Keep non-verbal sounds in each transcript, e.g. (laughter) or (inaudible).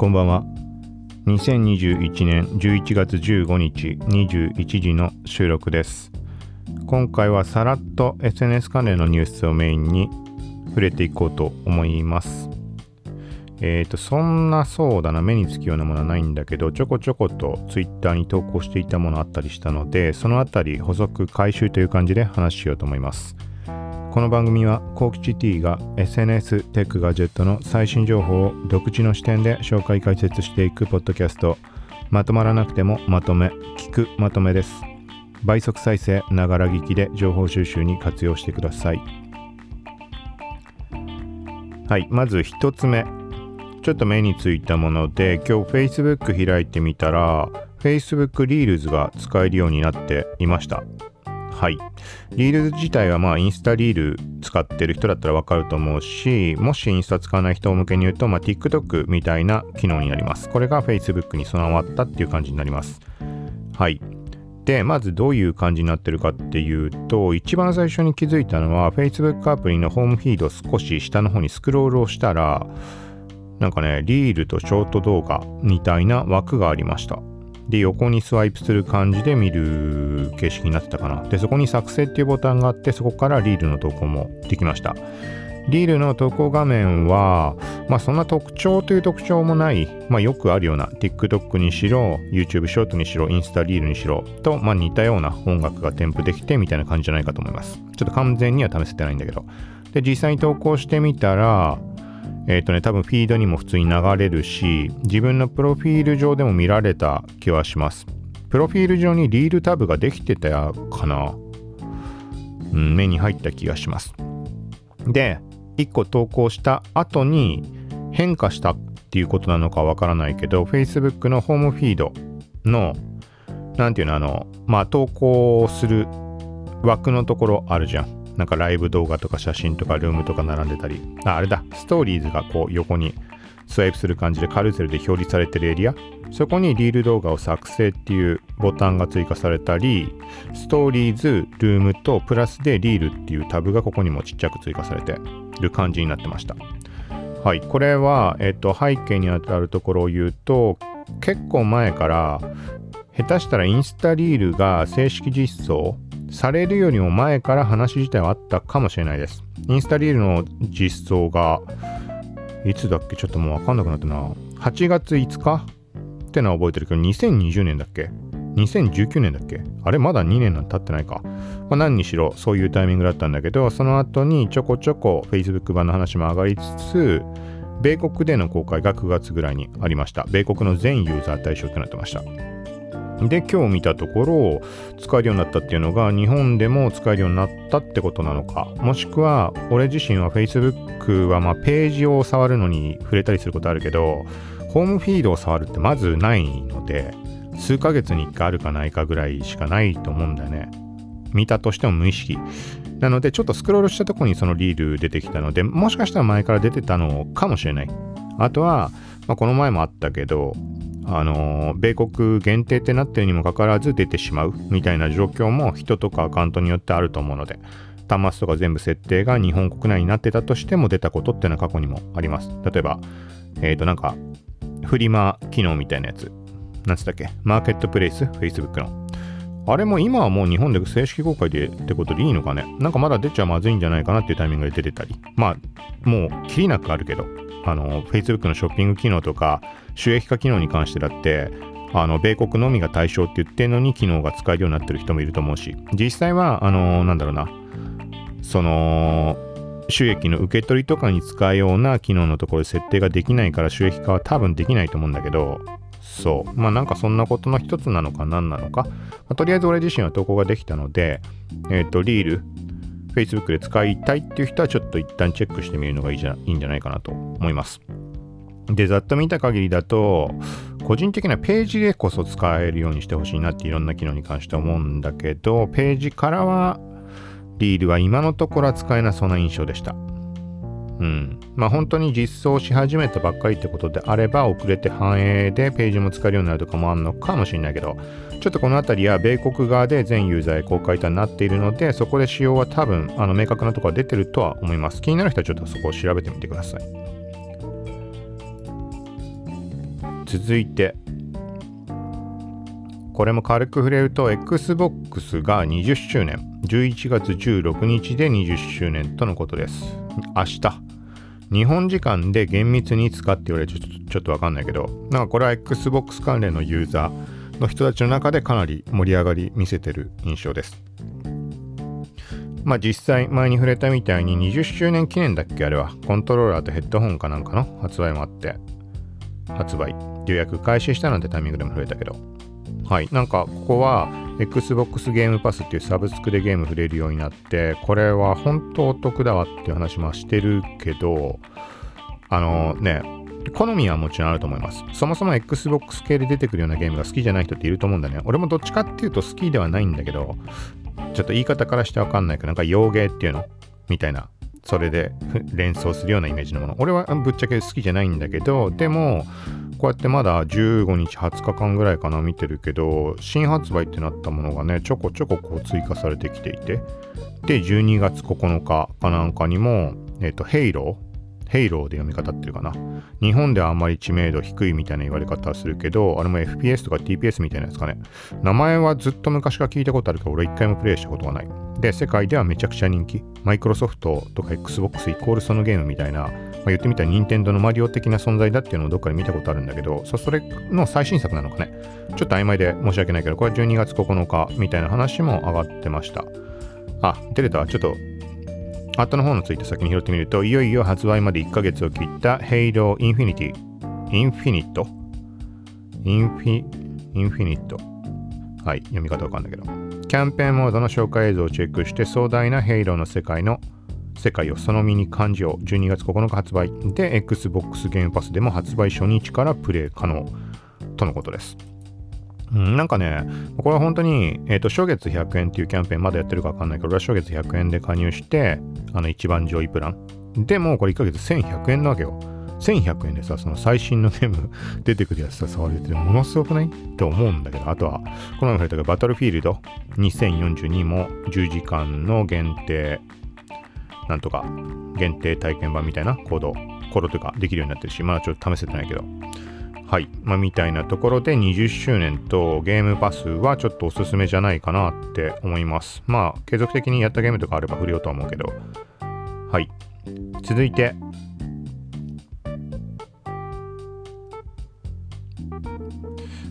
こんばんは。2021年11月15日21時の収録です。今回はさらっと SNS 関連のニュースをメインに触れていこうと思います。えっ、ー、と、そんなそうだな、目につくようなものはないんだけど、ちょこちょこと Twitter に投稿していたものあったりしたので、そのあたり補足回収という感じで話しようと思います。この番組はコキチ T が SNS テックガジェットの最新情報を独自の視点で紹介解説していくポッドキャスト。まとまらなくてもまとめ聞くまとめです。倍速再生ながら聞きで情報収集に活用してください。はいまず1つ目。ちょっと目についたもので今日 Facebook 開いてみたら Facebook リールズが使えるようになっていました。はい。リール自体はまあインスタリール使ってる人だったらわかると思うし、もしインスタ使わない人向けに言うと、まあ、TikTok みたいな機能になります。これが Facebook に備わったっていう感じになります。はい。で、まずどういう感じになってるかっていうと、一番最初に気づいたのは、Facebook アプリのホームフィード少し下の方にスクロールをしたら、なんかね、リールとショート動画みたいな枠がありました。で、横にスワイプする感じで見る形式になってたかな。で、そこに作成っていうボタンがあって、そこからリールの投稿もできました。リールの投稿画面は、まあそんな特徴という特徴もない、まあよくあるような TikTok にしろ、YouTube ショートにしろ、インスタリールにしろと、まあ似たような音楽が添付できてみたいな感じじゃないかと思います。ちょっと完全には試せてないんだけど。で、実際に投稿してみたら、えっ、ー、とね、多分フィードにも普通に流れるし、自分のプロフィール上でも見られた気はします。プロフィール上にリールタブができてたかな、うん、目に入った気がします。で、1個投稿した後に変化したっていうことなのかわからないけど、Facebook のホームフィードの、なんていうの、あの、まあ、投稿する枠のところあるじゃん。なんかライブ動画とか写真とかルームとか並んでたり、あ、あれだ、ストーリーズがこう横にスワイプする感じでカルーセルで表示されてるエリア、そこにリール動画を作成っていうボタンが追加されたり、ストーリーズ、ルームとプラスでリールっていうタブがここにもちっちゃく追加されてる感じになってました。はい、これは、えっと、背景にあたるところを言うと、結構前から下手したらインスタリールが正式実装されるよりも前から話自体はあったかもしれないです。インスタリールの実装が、いつだっけ？ちょっともうわかんなくなったな。8月5日？ってのは覚えてるけど、2020年だっけ ?2019 年だっけ？あれまだ2年なんて経ってないか。まあ、何にしろそういうタイミングだったんだけど、その後にちょこちょこ Facebook 版の話も上がりつつ、米国での公開が9月ぐらいにありました。米国の全ユーザー対象となってました。で、今日見たところ、使えるようになったっていうのが、日本でも使えるようになったってことなのか、もしくは、俺自身は Facebook はまページを触るのに触れたりすることあるけど、ホームフィードを触るってまずないので、数ヶ月に1回あるかないかぐらいしかないと思うんだよね。見たとしても無意識。なので、ちょっとスクロールしたところにそのリール出てきたので、もしかしたら前から出てたのかもしれない。あとは、まあ、この前もあったけど、あの米国限定ってなってるにもかかわらず出てしまうみたいな状況も人とかアカウントによってあると思うので端末とか全部設定が日本国内になってたとしても出たことっていうのは過去にもあります。例えばえっ、ー、となんかフリマ機能みたいなやつ。なんつったっけ？マーケットプレイス？Facebook の。あれも今はもう日本で正式公開でってことでいいのかね？なんかまだ出ちゃまずいんじゃないかなっていうタイミングで出てたり。まあもうきりなくあるけど。あの Facebook のショッピング機能とか収益化機能に関してだってあの米国のみが対象って言ってるのに機能が使えるようになってる人もいると思うし実際はあのなんだろうなその収益の受け取りとかに使うような機能のところで設定ができないから収益化は多分できないと思うんだけどそう。まあなんかそんなことの一つなのか何なのか、まあ、とりあえず俺自身は投稿ができたのでえっ、ー、とリール Facebook で使いたいっていう人はちょっと一旦チェックしてみるのがいいじゃいいんじゃないかなと思います。で、ざっと見た限りだと、個人的なページでこそ使えるようにしてほしいなっていろんな機能に関して思うんだけど、ページからはリールは今のところは使えなそうな印象でした。うん。まあ本当に実装し始めたばっかりってことであれば遅れて反映でページも使えるようになるとかもあるのかもしれないけど、ちょっとこの辺りは米国側で全ユーザーへ公開となっているので、そこで仕様は多分あの明確なところが出てるとは思います。気になる人はちょっとそこを調べてみてください。続いてこれも軽く触れると XBOX が20周年11月16日で20周年とのことです明日日本時間で厳密にいつかって言われる。とちょっとちょっとわかんないけど。なんかこれは XBOX 関連のユーザーの人たちの中でかなり盛り上がり見せてる印象です。まあ実際前に触れたみたいに20周年記念だっけあれは。コントローラーとヘッドホンかなんかの発売もあって。発売。予約開始したなんてタイミングでも触れたけど。はい。なんかここは Xbox ゲームパスっていうサブスクでゲーム触れるようになってこれは本当お得だわっていう話もしてるけどあのね好みはもちろんあると思います。そもそも Xbox 系で出てくるようなゲームが好きじゃない人っていると思うんだね。俺もどっちかっていうと好きではないんだけど、ちょっと言い方からしてわかんないけど、なんか洋芸っていうの？みたいな。それで連想するようなイメージのもの。俺はぶっちゃけ好きじゃないんだけど、でも、こうやってまだ15日、20日間ぐらいかな見てるけど、新発売ってなったものがね、ちょこちょここう追加されてきていて、で、12月9日かなんかにも、えっ、ー、と、ヘイローヘイローで読み方っていうかな。日本ではあんまり知名度低いみたいな言われ方するけど、あれも FPS とか TPS みたいなやつかね。名前はずっと昔から聞いたことあるけど、俺一回もプレイしたことがない。で、世界ではめちゃくちゃ人気。マイクロソフトとか Xbox イコールそのゲームみたいな、まあ、言ってみたら任天堂のマリオ的な存在だっていうのをどっかで見たことあるんだけど、それの最新作なのかね。ちょっと曖昧で申し訳ないけど、これは12月9日みたいな話も上がってました。あ、出れた。ちょっと後の方のツイート先に拾ってみると、いよいよ発売まで1ヶ月を切った Halo Infinity、インフィニット、インフィ、インフィニット。はい、読み方わかんないけど。キャンペーンモードの紹介映像をチェックして壮大な Halo の世界の世界をその身に感じよう12月9日発売で Xbox ゲームパスでも発売初日からプレイ可能とのことです。うん、なんかね、これは本当に、えっ、ー、と、初月100円っていうキャンペーンまだやってるかわかんないけど、俺は初月100円で加入して、あの、一番上位プラン。でも、これ1ヶ月1100円なわけよ。1100円でさ、その最新のゲーム出てくるやつさ、触れてものすごくない？って思うんだけど、あとは、この前触れたけど、バトルフィールド？2042も10時間の限定、なんとか、限定体験版みたいなコード、コードというかできるようになってるし、まだちょっと試せてないけど、はい。まあ、みたいなところで20周年とゲームパスはちょっとおすすめじゃないかなって思います。まあ、継続的にやったゲームとかあれば振りようとは思うけど。はい。続いて、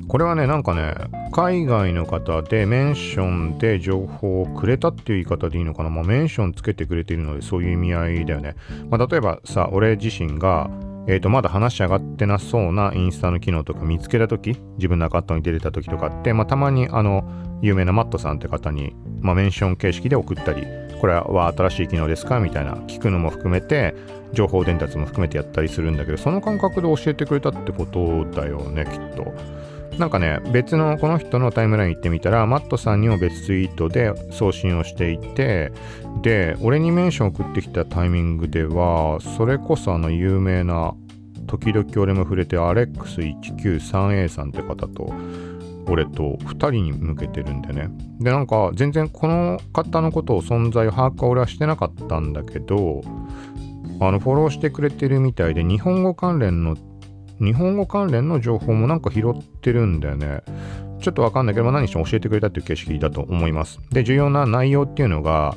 これはね、なんかね、海外の方でメンションで情報をくれたっていう言い方でいいのかな。まあ、メンションつけてくれているので、そういう意味合いだよね。まあ、例えばさ、俺自身が、えー、とまだ話し上がってなそうなインスタの機能とか見つけた時自分のアカウントに出れた時とかって、まあ、たまにあの有名なマットさんって方に、まあ、メンション形式で送ったりこれは新しい機能ですかみたいな聞くのも含めて情報伝達も含めてやったりするんだけどその感覚で教えてくれたってことだよねきっと。なんかね、別のこの人のタイムライン行ってみたら、マットさんにも別ツイートで送信をしていて、で、俺にメンション送ってきたタイミングでは、それこそあの有名な、時々俺も触れて、アレックス 193A さんって方と、俺と2人に向けてるんでね。で、なんか全然この方のことを存在を把握は俺はしてなかったんだけど、あのフォローしてくれてるみたいで、日本語関連の日本語関連の情報もなんか拾ってるんだよね。ちょっとわかんないけど、何しても教えてくれたっていう形式だと思います。で、重要な内容っていうのが、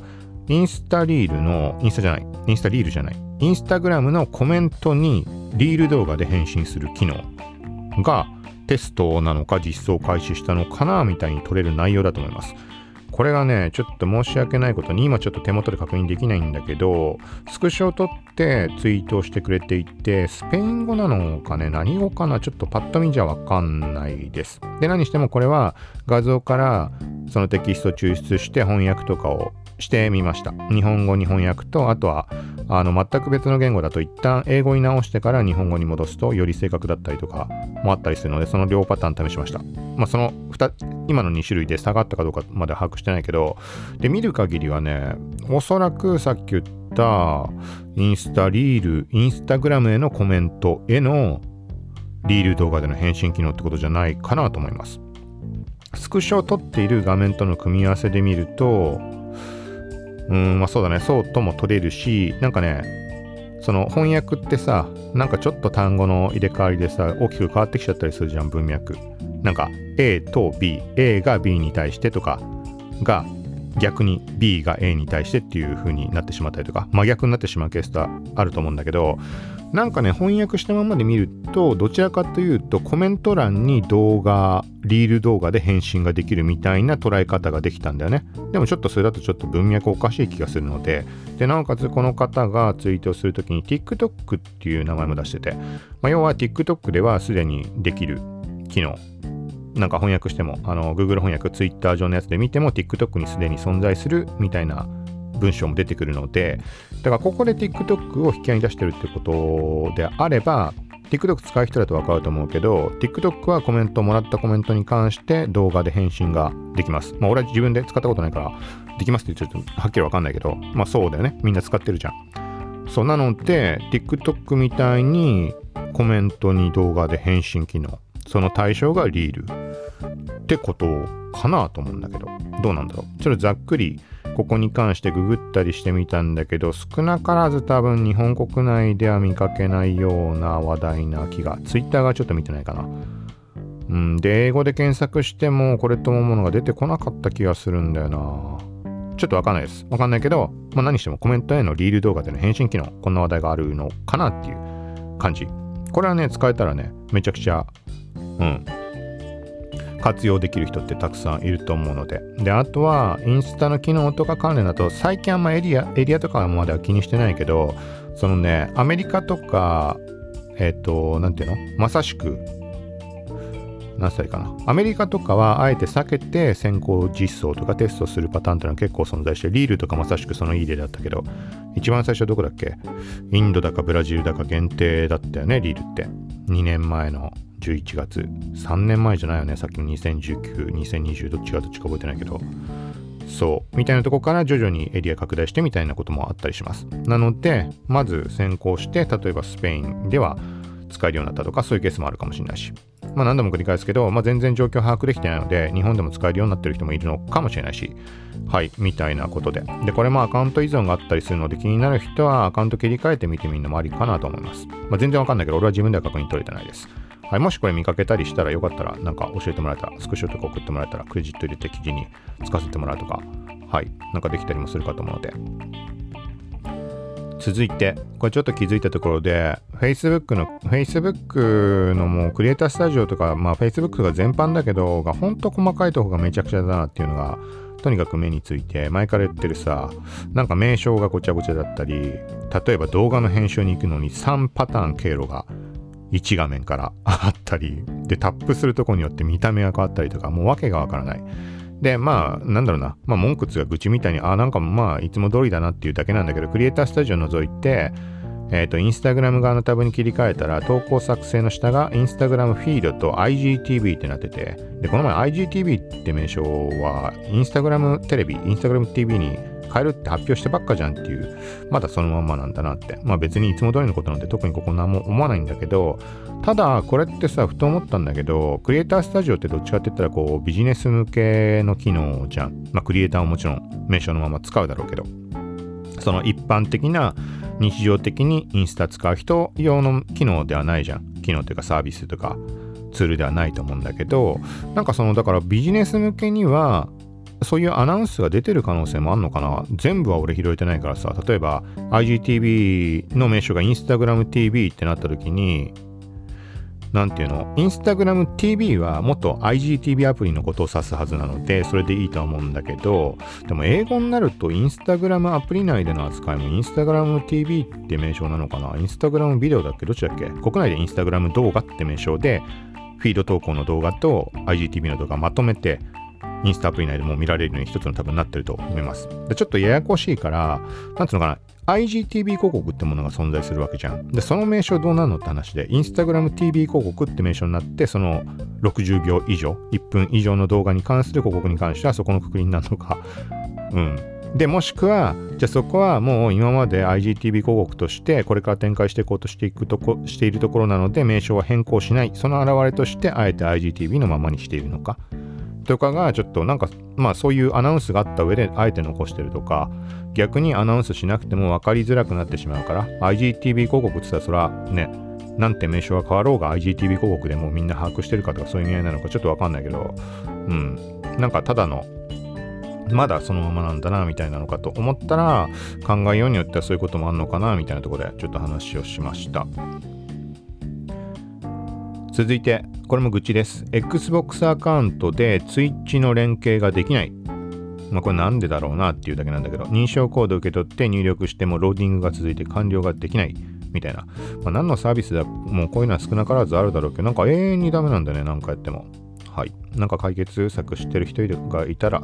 インスタリールの、インスタじゃない、インスタリールじゃない、インスタグラムのコメントにリール動画で返信する機能がテストなのか実装開始したのかなみたいに取れる内容だと思います。これがね、ちょっと申し訳ないことに、今ちょっと手元で確認できないんだけど、スクショを撮ってツイートをしてくれていて、スペイン語なのかね、何語かな、ちょっとパッと見じゃわかんないです。で、何してもこれは画像からそのテキスト抽出して翻訳とかをしてみました。日本語に翻訳と、あとはあの全く別の言語だと一旦英語に直してから日本語に戻すとより正確だったりとかもあったりするので、その両パターン試しました。まあ、その2、今の2種類で差がったかどうかまで把握してないけど、で、見る限りはね、おそらくさっき言ったインスタリール、インスタグラムへのコメントへのリール動画での返信機能ってことじゃないかなと思います。スクショを撮っている画面との組み合わせで見ると、うん、まあそうだね、そうとも取れるし、なんかね、その翻訳ってさなんかちょっと単語の入れ替わりでさ大きく変わってきちゃったりするじゃん文脈。なんか A と BA が B に対してとかが逆に B が A に対してっていう風になってしまったりとか真逆になってしまうケースとあると思うんだけどなんかね翻訳したままで見るとどちらかというとコメント欄に動画リール動画で返信ができるみたいな捉え方ができたんだよね。でもちょっとそれだとちょっと文脈おかしい気がするのででなおかつこの方がツイートをするときに TikTok っていう名前も出してて、まあ、要は TikTok ではすでにできる機能。なんか翻訳しても、あの、Google 翻訳、Twitter 上のやつで見ても、TikTok にすでに存在するみたいな文章も出てくるので、だからここで TikTok を引き合いに出してるってことであれば、TikTok 使う人だとわかると思うけど、TikTok はコメント、もらったコメントに関して動画で返信ができます。まあ俺は自分で使ったことないから、できますって言っちゃうとはっきりわかんないけど、まあそうだよね。みんな使ってるじゃん。そうなので、TikTok みたいにコメントに動画で返信機能。その対象がリールってことかなと思うんだけど、どうなんだろう。ちょっとざっくりここに関してググったりしてみたんだけど、少なからず多分日本国内では見かけないような話題な気が、ツイッターがちょっと見てないかな。うん、で、英語で検索してもこれと思うものが出てこなかった気がするんだよな。ちょっとわかんないです。わかんないけど、まあ、何してもコメントへのリール動画での返信機能、こんな話題があるのかなっていう感じ。これはね、使えたらね、めちゃくちゃうん、活用できる人ってたくさんいると思うので。で、あとは、インスタの機能とか関連だと、最近あんまエリア、エリアとかまでは気にしてないけど、そのね、アメリカとか、えっ、ー、と、なんていうの？まさしく、何歳かな？アメリカとかはあえて避けて先行実装とかテストするパターンっていうのは結構存在して、リールとかまさしくそのいい例だったけど、一番最初はどこだっけ？インドだかブラジルだか限定だったよね、リールって。2年前の11月。3年前じゃないよねさっきの20192020どっちがどっちか覚えてないけど。そう。みたいなとこから徐々にエリア拡大してみたいなこともあったりします。なのでまず先行して例えばスペインでは使えるようになったとかそういうケースもあるかもしれないし。まあ何度も繰り返すけど、まあ、全然状況把握できてないので日本でも使えるようになってる人もいるのかもしれないし。はいみたいなことで。でこれもアカウント依存があったりするので気になる人はアカウント切り替えてみてみるのもありかなと思います、まあ、全然わかんないけど俺は自分では確認取れてないです。はい、もしこれ見かけたりしたらよかったら、なんか教えてもらえたら、スクショとか送ってもらえたら、クレジット入れて記事に使わせてもらうとか、はい、なんかできたりもするかと思うので。続いて、これちょっと気づいたところで、Facebook の、Facebook のもうクリエイタースタジオとか、まあ Facebook が全般だけど、が本当細かいとこがめちゃくちゃだなっていうのが、とにかく目について、前から言ってるさ、なんか名称がごちゃごちゃだったり、例えば動画の編集に行くのに3パターン経路が1画面から (laughs) あったり、で、タップするとこによって見た目が変わったりとか、もう訳がわからない。で、まあ、なんだろうな、まあ、文句つが愚痴みたいに、あ、なんかまあ、いつも通りだなっていうだけなんだけど、クリエイタースタジオ除いて、えっ、ー、と、インスタグラム側のタブに切り替えたら、投稿作成の下がインスタグラムフィードと IGTV ってなってて、で、この前 IGTV って名称は、インスタグラムテレビ、インスタグラム TV に変えるって発表してばっかじゃんっていう、まだそのまんまなんだなって。まあ別にいつも通りのことなんで特にここ何も思わないんだけど、ただこれってさ、ふと思ったんだけど、クリエイタースタジオってどっちかって言ったらこうビジネス向けの機能じゃん。まあクリエイターはもちろん名称のまま使うだろうけど、その一般的な日常的にインスタ使う人用の機能ではないじゃん。機能というかサービスとかツールではないと思うんだけど、なんかそのだからビジネス向けにはそういうアナウンスが出てる可能性もあんのかな？全部は俺拾えてないからさ、例えば IGTV の名称が InstagramTV ってなった時に、なんていうの ?Instagram TV はもっと IGTV アプリのことを指すはずなので、それでいいとは思うんだけど、でも英語になると Instagram アプリ内での扱いも Instagram TV って名称なのかな ?Instagram ビデオだっけ？どっちだっけ？国内で Instagram 動画って名称で、フィード投稿の動画と IGTV の動画まとめてインスタアプリ内でも見られるように一つの多分なってると思います。でちょっとややこしいから、なんつうのかな、IGTV 広告ってものが存在するわけじゃん。で、その名称どうなるのって話で、Instagram TV 広告って名称になって、その60秒以上、1分以上の動画に関する広告に関してはそこのくくりになるのか。うん。で、もしくは、じゃあそこはもう今まで IGTV 広告として、これから展開していこうとしていくとこ、しているところなので、名称は変更しない。その表れとして、あえて IGTV のままにしているのか。とかがちょっとなんかまあそういうアナウンスがあった上であえて残してるとか逆にアナウンスしなくても分かりづらくなってしまうから IGTV 広告って言ったらそれはねなんて名称が変わろうが IGTV 広告でもみんな把握してるかとかそういう意味合いなのかちょっと分かんないけどうん。なんかただのまだそのままなんだなみたいなのかと思ったら考えようによってはそういうこともあるのかなみたいなところでちょっと話をしました。続いてこれも愚痴です Xbox アカウントで Twitch の連携ができないまあこれなんでだろうなっていうだけなんだけど認証コード受け取って入力してもローディングが続いて完了ができないみたいな、まあ、何のサービスだもうこういうのは少なからずあるだろうけどなんか永遠にダメなんだねなんかやってもはい。なんか解決策知ってる人がいたら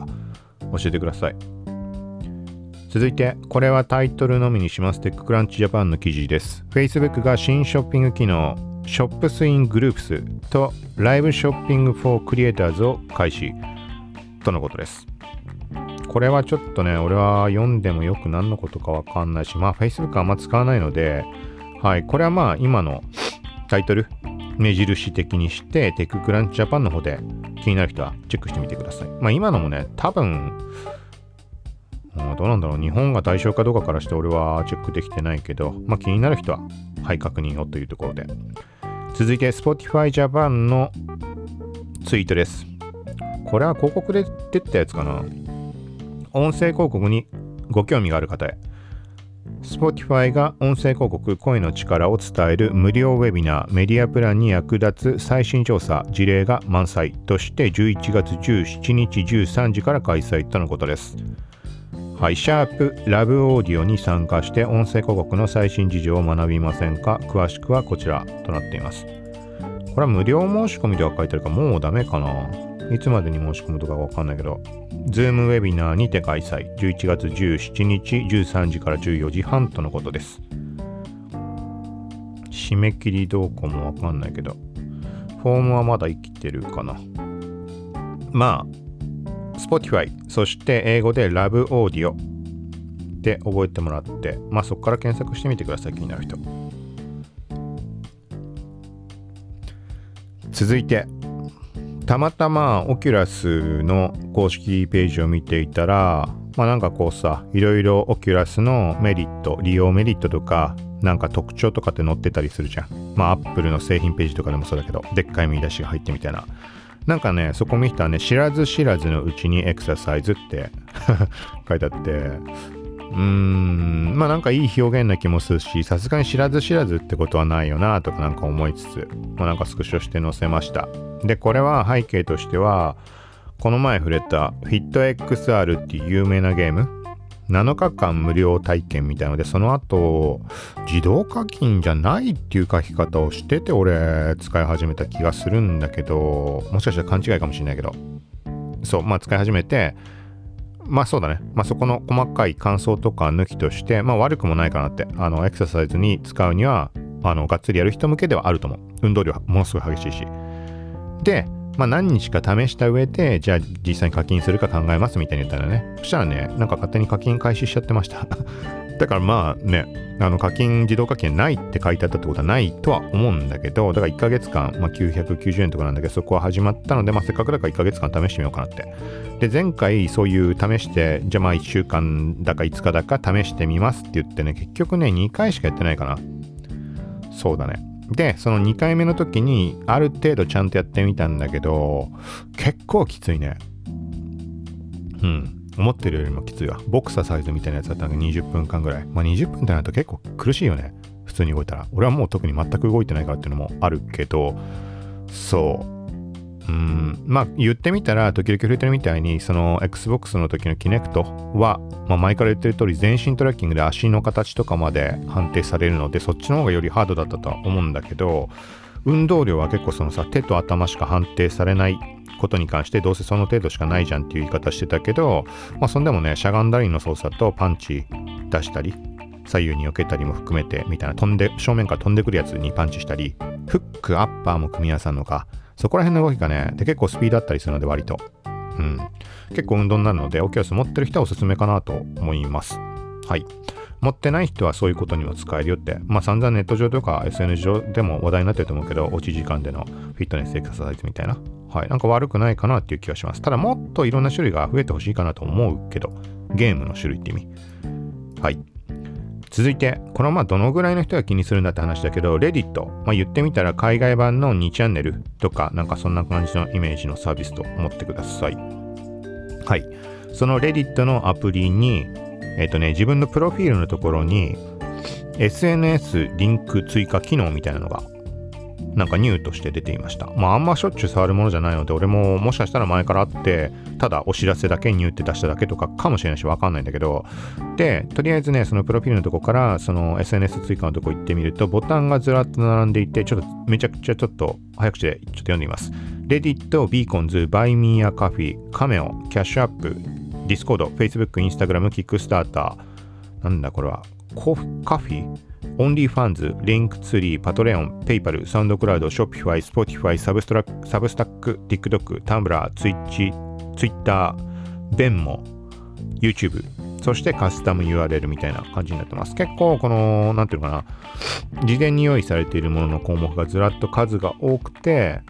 教えてください。続いて、これはタイトルのみにします。 TechCrunch Japan の記事です。Facebook が新ショッピング機能、ショップスイングループスとライブショッピングフォークリエイターズを開始とのことです。これはちょっとね、俺は読んでもよく何のことかわかんないし、まあ Facebook あんま使わないので、はい、これはまあ今のタイトル、目印的にして、テッククランチジャパンの方で気になる人はチェックしてみてください。まあ今のもね、多分、どうなんだろう、日本が対象かどうかからして俺はチェックできてないけど、まあ気になる人は、はい、確認をというところで。続いて、Spotify Japan のツイートです。これは広告で出たやつかな音声広告にご興味がある方へ。Spotify が音声広告声の力を伝える無料ウェビナーメディアプランに役立つ最新調査事例が満載として11月17日13時から開催とのことです。はい、シャープラブオーディオに参加して音声広告の最新事情を学びませんか？詳しくはこちらとなっています。これは無料申し込みでは書いてあるかもうダメかないつまでに申し込むとかわかんないけど、ズームウェビナーにて開催。11月17日13時から14時半とのことです。締め切りどうかもわかんないけど、フォームはまだ生きてるかな。まあ、Spotify、そして英語で Love Audio で覚えてもらって、まあそこから検索してみてください、気になる人。続いて、たまたまオキュラスの公式ページを見ていたら、まあなんかこうさ、いろいろオキュラスのメリット、利用メリットとか、なんか特徴とかって載ってたりするじゃん。まあアップルの製品ページとかでもそうだけど、でっかい見出しが入ってみたいな。なんかね、そこ見たらね、知らず知らずのうちにエクササイズって (laughs) 書いてあって、うーん、まあなんかいい表現な気もするし、さすがに知らず知らずってことはないよなとかなんか思いつつ、まあなんかスクショして載せました。で、これは背景としては、この前触れた FitXR っていう有名なゲーム、7日間無料体験みたいので、その後、自動課金じゃないっていう書き方をしてて、俺、使い始めた気がするんだけど、もしかしたら勘違いかもしれないけど、そう、まあ使い始めて、まあそうだね。まあそこの細かい感想とか抜きとして、まあ悪くもないかなって、あの、エクササイズに使うには、あの、がっつりやる人向けではあると思う。運動量ものすごい激しいし。で、まあ何日か試した上で、じゃあ実際に課金するか考えますみたいに言ったらね、そしたらね、なんか勝手に課金開始しちゃってました。(laughs) だからまあね、あの課金、自動課金ないって書いてあったってことはないとは思うんだけど、だから1ヶ月間、まあ、990円とかなんだけど、そこは始まったので、まあ、せっかくだから1ヶ月間試してみようかなって。で、前回そういう試して、じゃあまあ1週間だか5日だか試してみますって言ってね、結局ね、2回しかやってないかな。そうだね。で、その2回目の時に、ある程度ちゃんとやってみたんだけど、結構きついね。うん。思ってるよりもきついわ。ボクササイズみたいなやつだったんで20分間ぐらい。まあ20分ってなると結構苦しいよね。普通に動いたら。俺はもう特に全く動いてないからっていうのもあるけど、そうう。ん、まあ言ってみたら、時々触れてるみたいに、その Xbox の時のキネクトは、まあ前から言ってる通り全身トラッキングで足の形とかまで判定されるので、そっちの方がよりハードだったとは思うんだけど、運動量は結構そのさ、手と頭しか判定されないことに関してどうせその程度しかないじゃんっていう言い方してたけど、まあそんでもね、しゃがんだりの操作とパンチ出したり、左右に避けたりも含めてみたいな飛んで、正面から飛んでくるやつにパンチしたり、フック、アッパーも組み合わさるのか、そこら辺の動きがね、で結構スピードあったりするので割と。うん。結構運動になるので、オキュラス持ってる人はおすすめかなと思います。はい。持ってない人はそういうことにも使えるよって、まあ散々ネット上とか SNS 上でも話題になってると思うけど、落ち時間でのフィットネスエクササイズみたいな。はい。なんか悪くないかなっていう気がします。ただもっといろんな種類が増えてほしいかなと思うけど、ゲームの種類って意味。はい。続いて、このまあどのぐらいの人が気にするんだって話だけど、レディット、まあ、言ってみたら海外版の2チャンネルとか、なんかそんな感じのイメージのサービスと思ってください。はい。そのレディットのアプリに、えっ、とね、自分のプロフィールのところに、SNS リンク追加機能みたいなのがなんかニューとして出ていました。まああんましょっちゅう触るものじゃないので、俺ももしかしたら前からあって、ただお知らせだけニューって出しただけとかかもしれないしわかんないんだけど、で、とりあえずね、そのプロフィールのとこから、その SNS 追加のとこ行ってみると、ボタンがずらっと並んでいて、ちょっとめちゃくちゃちょっと早口でちょっと読んでみます。Reddit、Beacons、Buy Me a Coffee、Cameo、Cash App、Discord、Facebook、Instagram、Kickstarter、なんだこれは、 Ko-fi、カフィ？ OnlyFans、Linktree、Patreon、PayPal、SoundCloud、Shopify、Spotify、サブストラ Substack、TikTok、 Tumblr、Twitch、ツイッター、ベンモ、YouTube、そしてカスタム URL みたいな感じになってます。結構この、なんていうのかな、事前に用意されているものの項目がずらっと数が多くて、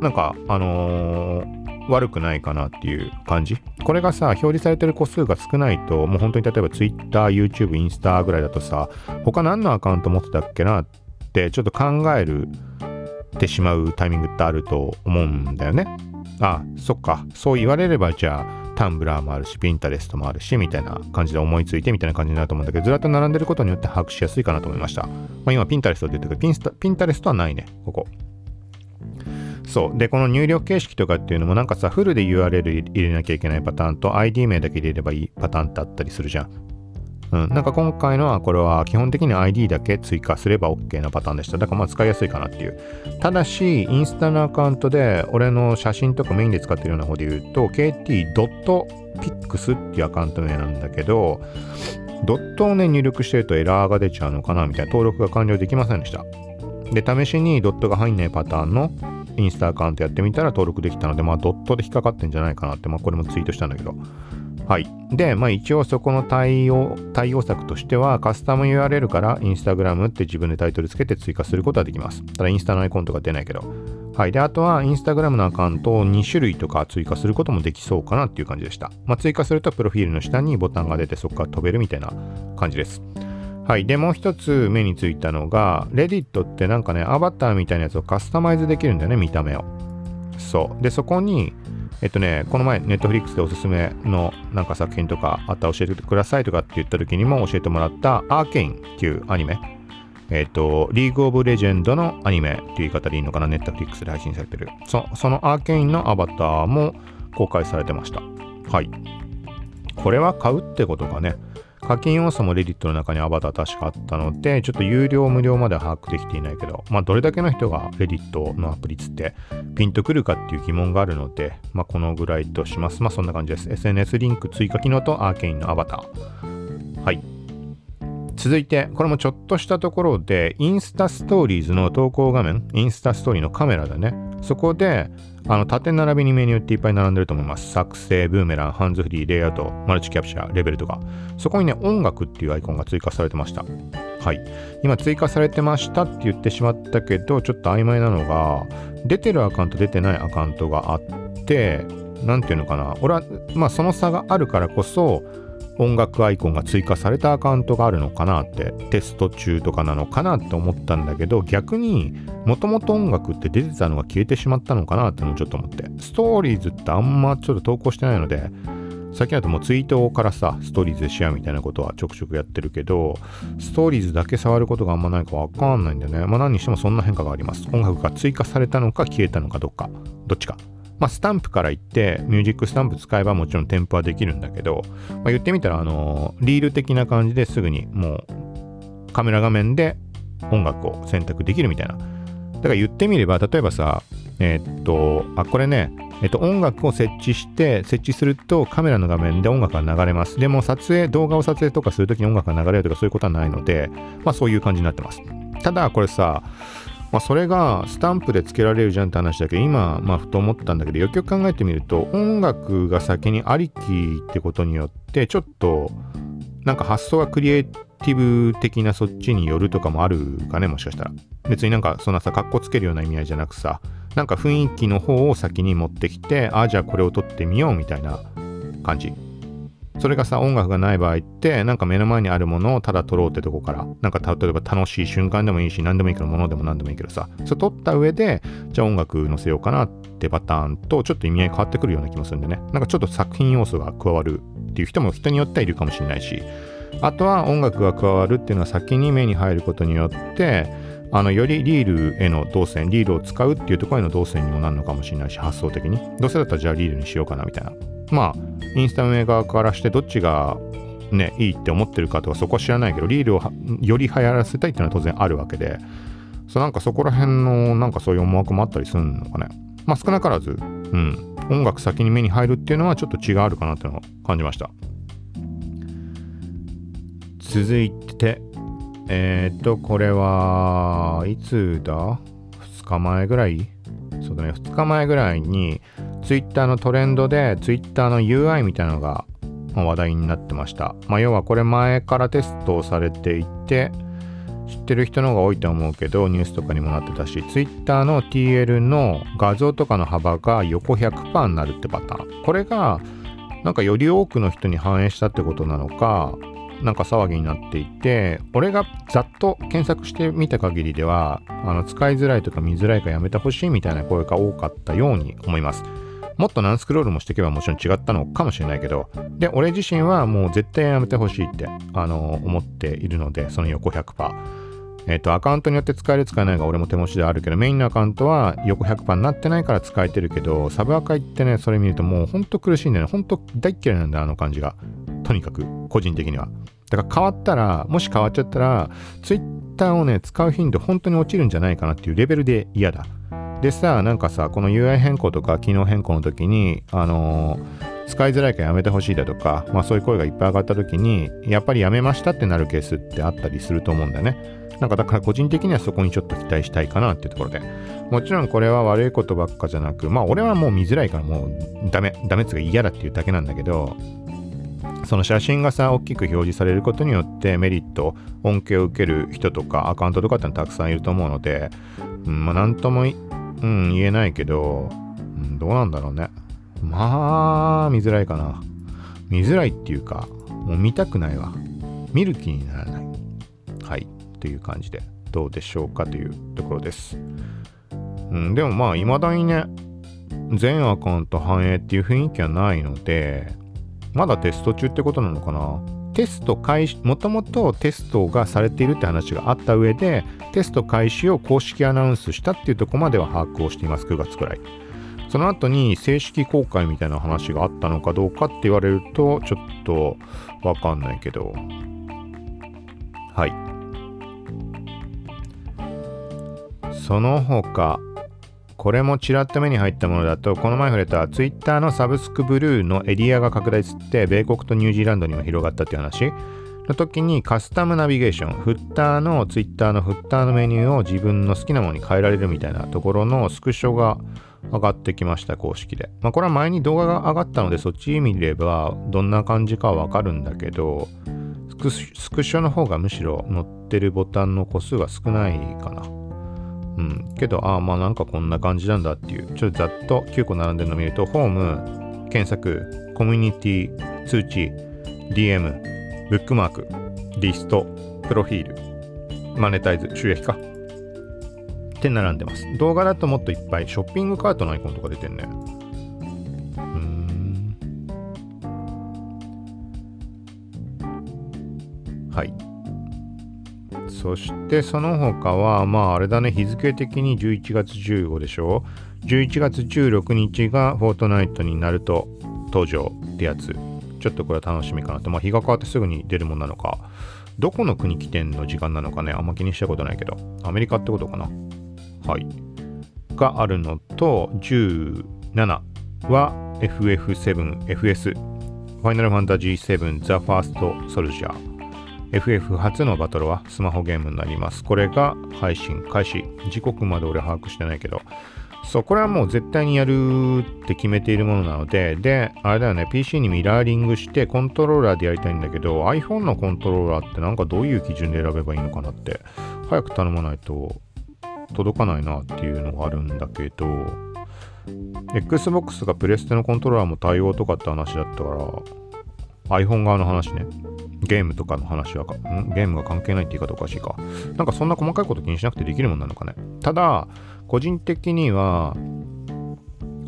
なんか、あのー悪くないかなっていう感じ？これがさ、表示されてる個数が少ないと、もう本当に例えば Twitter、YouTube、インスタぐらいだとさ、他何のアカウント持ってたっけなってちょっと考えるってしまうタイミングってあると思うんだよね。あ、そっか。そう言われればじゃあ、タンブラーもあるし、ピンタレストもあるし、みたいな感じで思いついてみたいな感じになると思うんだけど、ずらっと並んでることによって把握しやすいかなと思いました。まあ、今、ピンタレストって言ってるけど、ピンタレストはないね、ここ。そう。で、この入力形式とかっていうのもなんかさ、フルで URL 入れなきゃいけないパターンと ID 名だけ入れればいいパターンってあったりするじゃん。うん。なんか今回のはこれは基本的に ID だけ追加すれば OK なパターンでした。だからまあ使いやすいかなっていう。ただし、インスタのアカウントで俺の写真とかメインで使ってるような方で言うと、kt.pix っていうアカウント名なんだけど、ドットをね、入力してるとエラーが出ちゃうのかなみたいな登録が完了できませんでした。で、試しにドットが入んないパターンのインスタアカウントやってみたら登録できたので、まあ、ドットで引っかかってんじゃないかなって、まあ、これもツイートしたんだけど。はい。で、まあ、一応そこの対応、対応策としては、カスタム URL からインスタグラムって自分でタイトルつけて追加することはできます。ただ、インスタのアイコンとか出ないけど。はい。で、あとは、インスタグラムのアカウントを2種類とか追加することもできそうかなっていう感じでした。まあ、追加すると、プロフィールの下にボタンが出て、そこから飛べるみたいな感じです。はい。で、もう一つ目についたのが、Reddit ってなんかね、アバターみたいなやつをカスタマイズできるんだよね、見た目を。そう。で、そこに、えっとね、この前、ネットフリックスでおすすめのなんか作品とかあったら教えてくださいとかって言った時にも教えてもらったアーケインっていうアニメ。えっと、リーグオブレジェンドのアニメっていう言い方でいいのかな、ネットフリックスで配信されてる。そそのアーケインのアバターも公開されてました。はい。これは買うってことかね。課金要素もレディットの中にアバター確かあったので、ちょっと有料無料までは把握できていないけど、まあどれだけの人がレディットのアプリつってピンとくるかっていう疑問があるので、まあこのぐらいとします。まあそんな感じです。SNS リンク追加機能とアーケインのアバター。はい。続いて、これもちょっとしたところで、インスタストーリーズの投稿画面、インスタストーリーのカメラだね。そこで、あの縦並びにメニューっていっぱい並んでると思います。作成、ブーメラン、ハンズフリー、レイアウト、マルチキャプチャー、レベルとか。そこにね、音楽っていうアイコンが追加されてました。はい。今追加されてましたって言ってしまったけど、ちょっと曖昧なのが、出てるアカウント、出てないアカウントがあって、なんていうのかな。俺は、まあその差があるからこそ、音楽アイコンが追加されたアカウントがあるのかなってテスト中とかなのかなって思ったんだけど逆にもともと音楽って出てたのが消えてしまったのかなってのちょっと思ってストーリーズってあんまちょっと投稿してないので最近だともうツイートからさストーリーズでシェアみたいなことはちょくちょくやってるけどストーリーズだけ触ることがあんまないかわかんないんだよね。まあ何にしてもそんな変化があります。音楽が追加されたのか消えたのかどっかどっちか。まあ、スタンプから言って、ミュージックスタンプ使えばもちろん添付はできるんだけど、まあ、言ってみたら、あのリール的な感じですぐにもうカメラ画面で音楽を選択できるみたいな。だから言ってみれば、例えばさ、えー、っと、あ、これね、えっと、音楽を設置して、設置するとカメラの画面で音楽が流れます。でも撮影、動画を撮影とかするときに音楽が流れるとかそういうことはないので、まあそういう感じになってます。ただ、これさ、まあ、それがスタンプで付けられるじゃんって話だけど今、まあ、ふと思ったんだけどよくよく考えてみると音楽が先にありきってことによってちょっとなんか発想がクリエイティブ的なそっちによるとかもあるかねもしかしたら。別になんかそんなさかっこつけるような意味合いじゃなくさなんか雰囲気の方を先に持ってきてああじゃあこれを撮ってみようみたいな感じ。それがさ音楽がない場合ってなんか目の前にあるものをただ撮ろうってとこからなんか例えば楽しい瞬間でもいいし何でもいいけどものでも何でもいいけどさそれ撮った上でじゃあ音楽載せようかなってパターンとちょっと意味合い変わってくるような気もするんでね。なんかちょっと作品要素が加わるっていう人も人によってはいるかもしれないしあとは音楽が加わるっていうのは先に目に入ることによってあのよりリールへの動線リールを使うっていうところへの動線にもなるのかもしれないし発想的に。どうせだったらじゃあリールにしようかなみたいな。まあインスタ運営側からしてどっちがねいいって思ってるかとかそこは知らないけどリールをより流行らせたいっていうのは当然あるわけで。そうなんかそこら辺のなんかそういう思惑もあったりするのかね。まあ少なからずうん。音楽先に目に入るっていうのはちょっと違いあるかなっていうのを感じました。続いてえー、っとこれはいつだ？2日前ぐらい？そうだね2日前ぐらいに Twitter のトレンドで Twitter の UI みたいなのが話題になってました。まあ、要はこれ前からテストをされていて知ってる人の方が多いと思うけどニュースとかにもなってたし Twitter の TL の画像とかの幅が横100%になるってパターン。これがなんかより多くの人に反映したってことなのかなんか騒ぎになっていて俺がざっと検索してみた限りではあの使いづらいとか見づらいかやめてほしいみたいな声が多かったように思いますもっと何スクロールもしていけばもちろん違ったのかもしれないけどで俺自身はもう絶対やめてほしいってあの思っているのでその横100%えっ、ー、と、アカウントによって使える使えないが俺も手持ちであるけど、メインのアカウントは横100%になってないから使えてるけど、サブアカ行ってね、それ見るともうほんと苦しいんだよね。ほんと大嫌いなんだ、あの感じが。とにかく、個人的には。だから変わったら、もし変わっちゃったら、Twitter をね、使う頻度本当に落ちるんじゃないかなっていうレベルで嫌だ。でさ、なんかさ、この UI 変更とか機能変更の時に、あのー、使いづらいからやめてほしいだとか、まあそういう声がいっぱい上がった時に、やっぱりやめましたってなるケースってあったりすると思うんだよね。なんかだから個人的にはそこにちょっと期待したいかなっていうところで。もちろんこれは悪いことばっかじゃなく、まあ俺はもう見づらいからもうダメ、ダメっつうか嫌だっていうだけなんだけど、その写真がさ、大きく表示されることによってメリット、恩恵を受ける人とかアカウントとかってのたくさんいると思うので、うん、まあなんとも、うん、言えないけど、うん、どうなんだろうね。まあ、見づらいかな。見づらいっていうか、もう見たくないわ。見る気にならない。はい。という感じで、どうでしょうかというところです。うん、でもまあ、未だにね、全アカウント反映っていう雰囲気はないので、まだテスト中ってことなのかなテスト開始、もともとテストがされているって話があった上で、テスト開始を公式アナウンスしたっていうとこまでは把握をしています、9月くらい。その後に正式公開みたいな話があったのかどうかって言われると、ちょっとわかんないけど。はい。その他、これもちらっと目に入ったものだと、この前触れた Twitter のサブスクブルーのエリアが拡大して米国とニュージーランドにも広がったっていう話の時にカスタムナビゲーション、フッターの Twitter のフッターのメニューを自分の好きなものに変えられるみたいなところのスクショが上がってきました、公式で。まあこれは前に動画が上がったのでそっち見ればどんな感じかわかるんだけど、スクショの方がむしろ載ってるボタンの個数が少ないかな。うん。けど、ああ、まあなんかこんな感じなんだっていう、ちょっとざっと9個並んでるのを見ると、ホーム、検索、コミュニティ、通知、DM、ブックマーク、リスト、プロフィール、マネタイズ、収益化。って並んでます。動画だともっといっぱい、ショッピングカートのアイコンとか出てんね。ん。はい。そしてその他は、まああれだね、日付的に11月15でしょ ?11 月16日がフォートナイトになると登場ってやつ。ちょっとこれは楽しみかなと。まあ日が変わってすぐに出るもんなのか。どこの国起点の時間なのかね、あんま気にしたことないけど。アメリカってことかな。はい。があるのと、17は FF7、FS、ファイナルファンタジー7、ザ・ファースト・ソルジャー。FF 初のバトルはスマホゲームになります。これが配信開始。時刻まで俺把握してないけど。そう、これはもう絶対にやるって決めているものなので、で、あれだよね、PC にミラーリングしてコントローラーでやりたいんだけど、iPhone のコントローラーってなんかどういう基準で選べばいいのかなって、早く頼まないと届かないなっていうのがあるんだけど、Xbox がプレステのコントローラーも対応とかって話だったから、iPhone 側の話ね。ゲームとかの話はか、ん？ゲームが関係ないって言い方おかしいか。なんかそんな細かいこと気にしなくてできるもんなのかね。ただ、個人的には、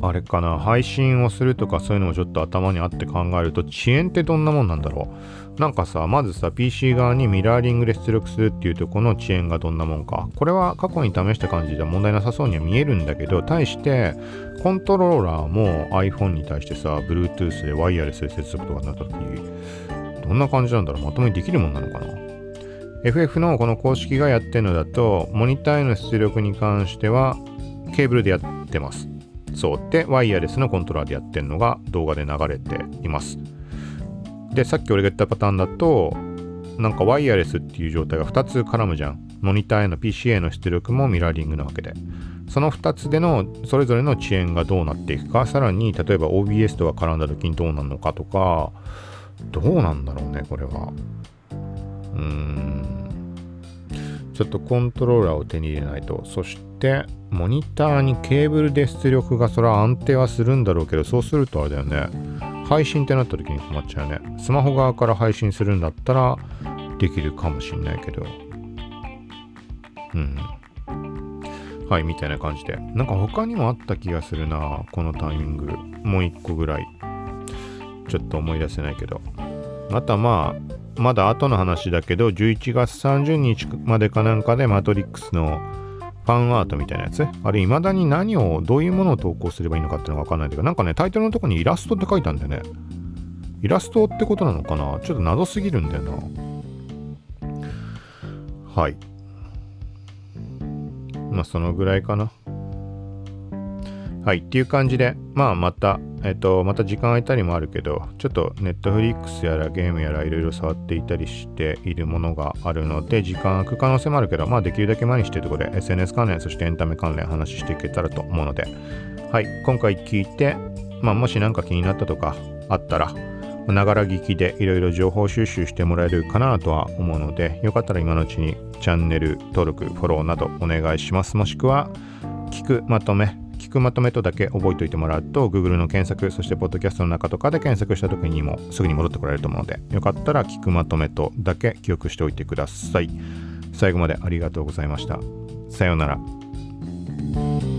あれかな、配信をするとかそういうのもちょっと頭にあって考えると、遅延ってどんなもんなんだろう。なんかさ、まずさ、PC 側にミラーリングで出力するっていうとこの遅延がどんなもんか。これは過去に試した感じでは問題なさそうには見えるんだけど、対して、コントローラーも iPhone に対してさ、Bluetooth でワイヤレスで接続とかになった時、どんな感じなんだろうまともにできるもんなのかな FF のこの公式がやってるのだと、モニターへの出力に関しては、ケーブルでやってます。そう。で、ワイヤレスのコントローラーでやってるのが動画で流れています。で、さっき俺が言ったパターンだと、なんかワイヤレスっていう状態が2つ絡むじゃん。モニターへの PC への出力もミラーリングなわけで。その2つでのそれぞれの遅延がどうなっていくか、さらに例えば OBS とか絡んだ時にどうなるのかとか、どうなんだろうね、これは。うーん。ちょっとコントローラーを手に入れないと。そして、モニターにケーブルで出力がそれは安定はするんだろうけど、そうするとあれだよね。配信ってなった時に困っちゃうね。スマホ側から配信するんだったらできるかもしんないけど。うん。はい、みたいな感じで。なんか他にもあった気がするな、このタイミング。もう一個ぐらい。ちょっと思い出せないけど。またまあ、まだ後の話だけど、11月30日までかなんかでマトリックスのファンアートみたいなやつあれ、未だに何を、どういうものを投稿すればいいのかっていうのがわかんないけど、なんかね、タイトルのとこにイラストって書いたんだよね。イラストってことなのかな？ちょっと謎すぎるんだよな。はい。まあ、そのぐらいかな。はい、っていう感じで、まあまた、えっと、また時間空いたりもあるけど、ちょっとネットフリックスやらゲームやらいろいろ触っていたりしているものがあるので、時間空く可能性もあるけど、まあできるだけ前にしてるところで SNS 関連、そしてエンタメ関連話していけたらと思うので、はい、今回聞いて、まあもし何か気になったとかあったら、ながら聞きでいろいろ情報収集してもらえるかなとは思うので、よかったら今のうちにチャンネル登録、フォローなどお願いします。もしくは、聞くまとめ、聞くまとめとだけ覚えておいてもらうと Google の検索そしてポッドキャストの中とかで検索した時にもすぐに戻ってこられると思うのでよかったら聞くまとめとだけ記憶しておいてください。最後までありがとうございました。さようなら。